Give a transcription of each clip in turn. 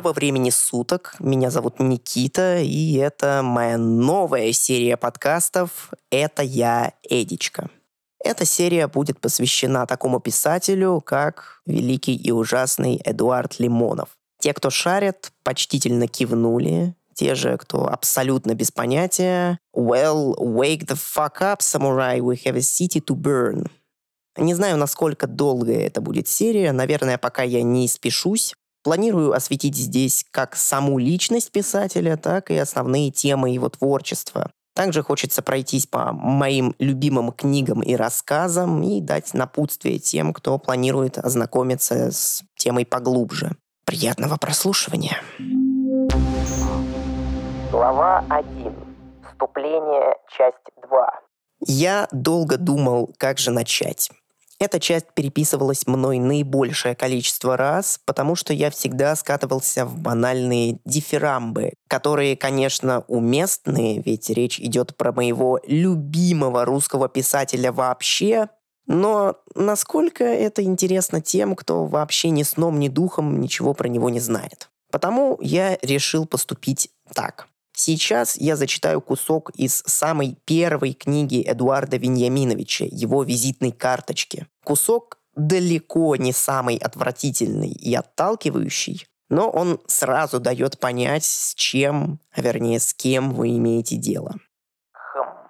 Доброго времени суток. Меня зовут Никита, и это моя новая серия подкастов «Это я, Эдичка». Эта серия будет посвящена такому писателю, как великий и ужасный Эдуард Лимонов. Те, кто шарят, почтительно кивнули. Те же, кто абсолютно без понятия, well, wake the fuck up, samurai, we have a city to burn. Не знаю, насколько долгая это будет серия. Наверное, пока я не спешусь. Планирую осветить здесь как саму личность писателя, так и основные темы его творчества. Также хочется пройтись по моим любимым книгам и рассказам и дать напутствие тем, кто планирует ознакомиться с темой поглубже. Приятного прослушивания. Глава 1. Вступление, часть 2. Я долго думал, как же начать. Эта часть переписывалась мной наибольшее количество раз, потому что я всегда скатывался в банальные дифирамбы, которые, конечно, уместные, ведь речь идет про моего любимого русского писателя вообще, но насколько это интересно тем, кто вообще ни сном, ни духом ничего про него не знает. Потому я решил поступить так. Сейчас я зачитаю кусок из самой первой книги Эдуарда Веньяминовича, его визитной карточки. Кусок далеко не самый отвратительный и отталкивающий, но он сразу дает понять, с чем, а вернее, с кем вы имеете дело. Хм.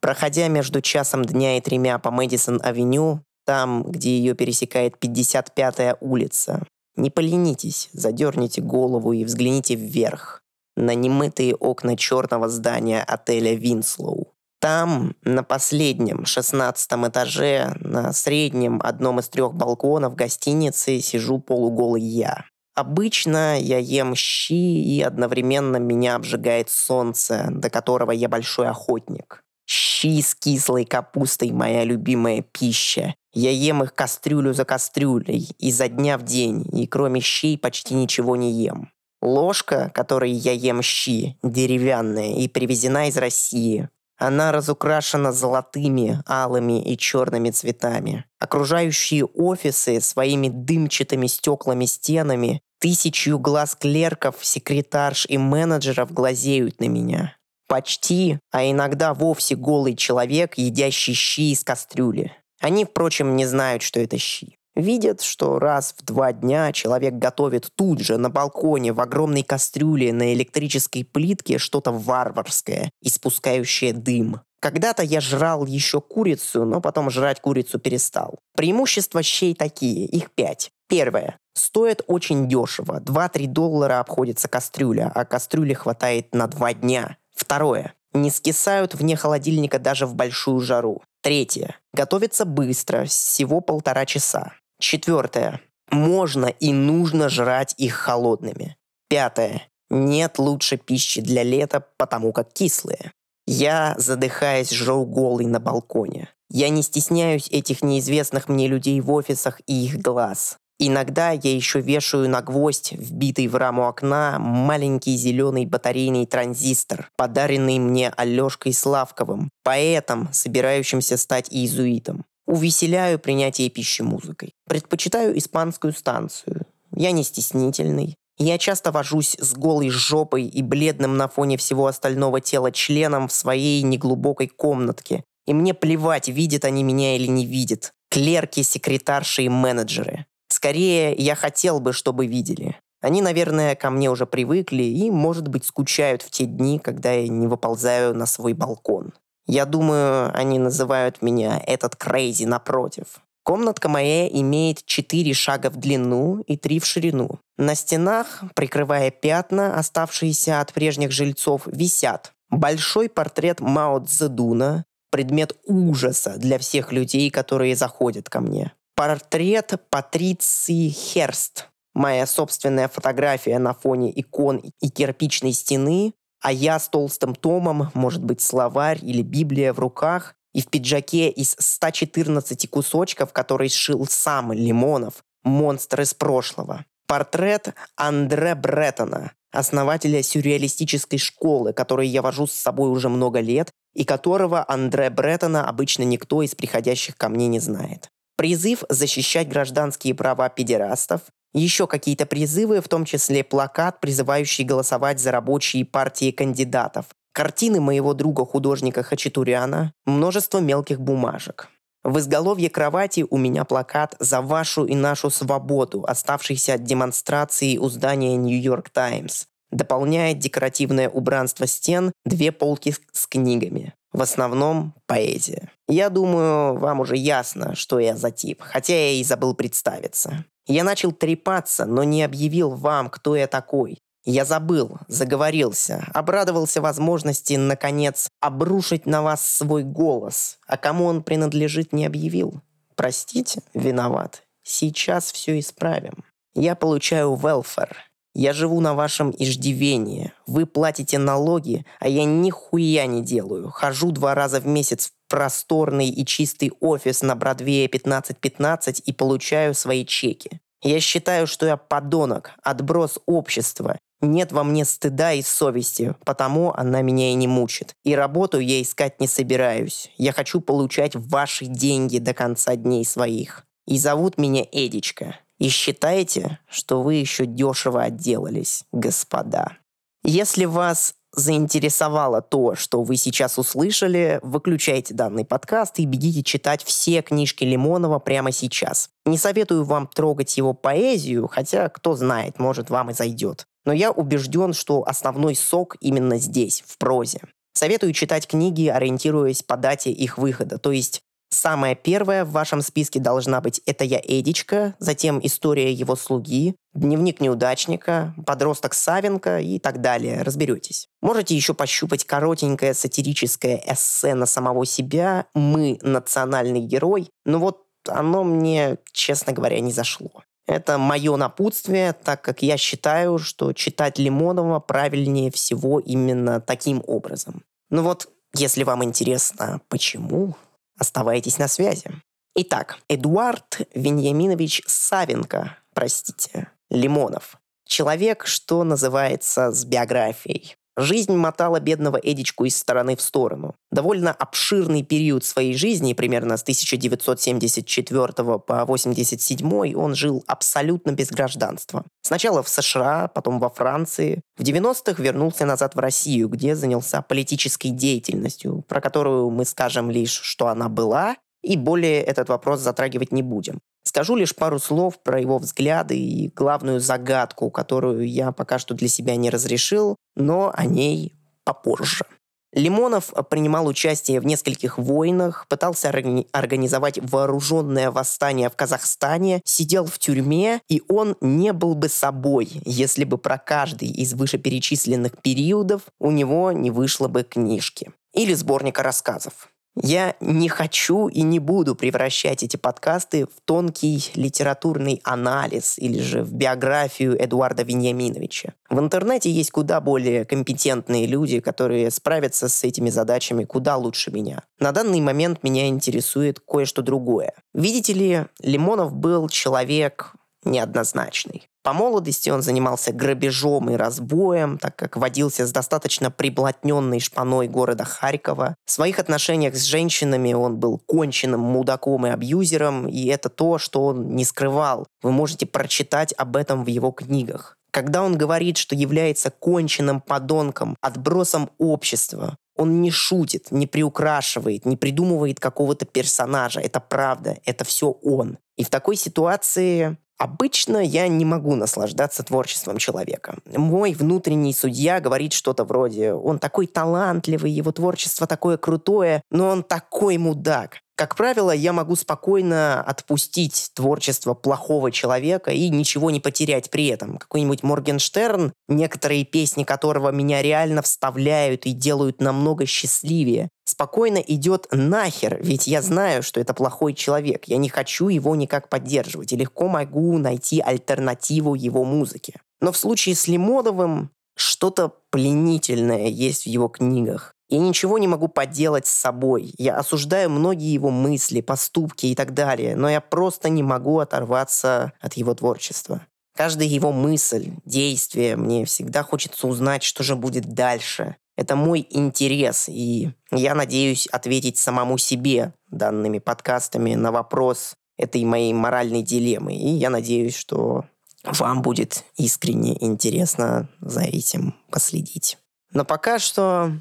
Проходя между часом дня и тремя по Мэдисон-авеню, там, где ее пересекает 55-я улица, не поленитесь, задерните голову и взгляните вверх на немытые окна черного здания отеля Винслоу. Там, на последнем, шестнадцатом этаже, на среднем одном из трех балконов гостиницы сижу полуголый я. Обычно я ем щи, и одновременно меня обжигает солнце, до которого я большой охотник. Щи с кислой капустой – моя любимая пища. Я ем их кастрюлю за кастрюлей, изо дня в день, и кроме щей почти ничего не ем. Ложка, которой я ем щи, деревянная и привезена из России. Она разукрашена золотыми, алыми и черными цветами. Окружающие офисы своими дымчатыми стеклами стенами, тысячью глаз клерков, секретарш и менеджеров глазеют на меня. Почти, а иногда вовсе голый человек, едящий щи из кастрюли. Они, впрочем, не знают, что это щи. Видят, что раз в два дня человек готовит тут же на балконе в огромной кастрюле на электрической плитке что-то варварское, испускающее дым. Когда-то я жрал еще курицу, но потом жрать курицу перестал. Преимущества щей такие, их пять. Первое. Стоит очень дешево. 2-3 доллара обходится кастрюля, а кастрюли хватает на два дня. Второе. Не скисают вне холодильника даже в большую жару. Третье. Готовится быстро, всего полтора часа. Четвертое. Можно и нужно жрать их холодными. Пятое. Нет лучше пищи для лета, потому как кислые. Я, задыхаясь, жру голый на балконе. Я не стесняюсь этих неизвестных мне людей в офисах и их глаз. Иногда я еще вешаю на гвоздь, вбитый в раму окна, маленький зеленый батарейный транзистор, подаренный мне Алешкой Славковым, поэтом, собирающимся стать иезуитом. Увеселяю принятие пищи музыкой. Предпочитаю испанскую станцию. Я не стеснительный. Я часто вожусь с голой жопой и бледным на фоне всего остального тела членом в своей неглубокой комнатке. И мне плевать, видят они меня или не видят. Клерки, секретарши и менеджеры. Скорее, я хотел бы, чтобы видели. Они, наверное, ко мне уже привыкли и, может быть, скучают в те дни, когда я не выползаю на свой балкон. Я думаю, они называют меня этот крейзи напротив. Комнатка моя имеет четыре шага в длину и три в ширину. На стенах, прикрывая пятна, оставшиеся от прежних жильцов, висят большой портрет Мао Цзэдуна, предмет ужаса для всех людей, которые заходят ко мне. Портрет Патриции Херст, моя собственная фотография на фоне икон и кирпичной стены, а я с толстым томом, может быть, словарь или Библия в руках, и в пиджаке из 114 кусочков, который сшил сам Лимонов, монстр из прошлого. Портрет Андре Бреттона, основателя сюрреалистической школы, которой я вожу с собой уже много лет, и которого Андре Бреттона обычно никто из приходящих ко мне не знает. Призыв защищать гражданские права педерастов Еще какие-то призывы, в том числе плакат, призывающий голосовать за рабочие партии кандидатов. Картины моего друга-художника Хачатуряна, множество мелких бумажек. В изголовье кровати у меня плакат «За вашу и нашу свободу», оставшийся от демонстрации у здания «Нью-Йорк Таймс». Дополняет декоративное убранство стен две полки с книгами. В основном поэзия. Я думаю, вам уже ясно, что я за тип, хотя я и забыл представиться. Я начал трепаться, но не объявил вам, кто я такой. Я забыл, заговорился, обрадовался возможности, наконец, обрушить на вас свой голос, а кому он принадлежит, не объявил. Простите, виноват. Сейчас все исправим. Я получаю велфер. Я живу на вашем иждивении. Вы платите налоги, а я нихуя не делаю. Хожу два раза в месяц в просторный и чистый офис на Бродвее 1515 и получаю свои чеки. Я считаю, что я подонок, отброс общества, нет во мне стыда и совести, потому она меня и не мучит. И работу я искать не собираюсь. Я хочу получать ваши деньги до конца дней своих. И зовут меня Эдичка. И считайте, что вы еще дешево отделались, господа. Если вас заинтересовало то, что вы сейчас услышали, выключайте данный подкаст и бегите читать все книжки Лимонова прямо сейчас. Не советую вам трогать его поэзию, хотя, кто знает, может, вам и зайдет. Но я убежден, что основной сок именно здесь, в прозе. Советую читать книги, ориентируясь по дате их выхода. То есть самая первая в вашем списке должна быть «Это я Эдичка», затем «История его слуги», «Дневник неудачника», «Подросток Савенко» и так далее. Разберетесь. Можете еще пощупать коротенькое сатирическое эссе на самого себя «Мы – национальный герой», но вот оно мне, честно говоря, не зашло. Это мое напутствие, так как я считаю, что читать Лимонова правильнее всего именно таким образом. Ну вот, если вам интересно, почему, оставайтесь на связи. Итак, Эдуард Веньяминович Савенко, простите, Лимонов. Человек, что называется, с биографией. Жизнь мотала бедного Эдичку из стороны в сторону. Довольно обширный период своей жизни, примерно с 1974 по 87 он жил абсолютно без гражданства. Сначала в США, потом во Франции. В 90-х вернулся назад в Россию, где занялся политической деятельностью, про которую мы скажем лишь, что она была, и более этот вопрос затрагивать не будем. Скажу лишь пару слов про его взгляды и главную загадку, которую я пока что для себя не разрешил, но о ней попозже. Лимонов принимал участие в нескольких войнах, пытался организовать вооруженное восстание в Казахстане, сидел в тюрьме, и он не был бы собой, если бы про каждый из вышеперечисленных периодов у него не вышло бы книжки или сборника рассказов. Я не хочу и не буду превращать эти подкасты в тонкий литературный анализ или же в биографию Эдуарда Веньяминовича. В интернете есть куда более компетентные люди, которые справятся с этими задачами куда лучше меня. На данный момент меня интересует кое-что другое. Видите ли, Лимонов был человек неоднозначный. По молодости он занимался грабежом и разбоем, так как водился с достаточно приблотненной шпаной города Харькова. В своих отношениях с женщинами он был конченным мудаком и абьюзером, и это то, что он не скрывал. Вы можете прочитать об этом в его книгах. Когда он говорит, что является конченным подонком, отбросом общества, он не шутит, не приукрашивает, не придумывает какого-то персонажа. Это правда, это все он. И в такой ситуации Обычно я не могу наслаждаться творчеством человека. Мой внутренний судья говорит что-то вроде «Он такой талантливый, его творчество такое крутое, но он такой мудак». Как правило, я могу спокойно отпустить творчество плохого человека и ничего не потерять при этом. Какой-нибудь Моргенштерн, некоторые песни которого меня реально вставляют и делают намного счастливее, спокойно идет нахер, ведь я знаю, что это плохой человек. Я не хочу его никак поддерживать и легко могу найти альтернативу его музыке. Но в случае с Лимоновым что-то пленительное есть в его книгах. Я ничего не могу поделать с собой. Я осуждаю многие его мысли, поступки и так далее, но я просто не могу оторваться от его творчества. Каждая его мысль, действие, мне всегда хочется узнать, что же будет дальше. Это мой интерес, и я надеюсь ответить самому себе данными подкастами на вопрос этой моей моральной дилеммы. И я надеюсь, что вам будет искренне интересно за этим последить. Но пока что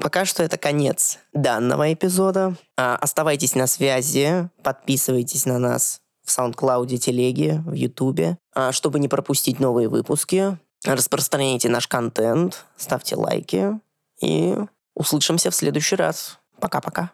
Пока что это конец данного эпизода. А, оставайтесь на связи, подписывайтесь на нас в SoundCloud, телеге, в YouTube, а, чтобы не пропустить новые выпуски. Распространяйте наш контент, ставьте лайки и услышимся в следующий раз. Пока-пока.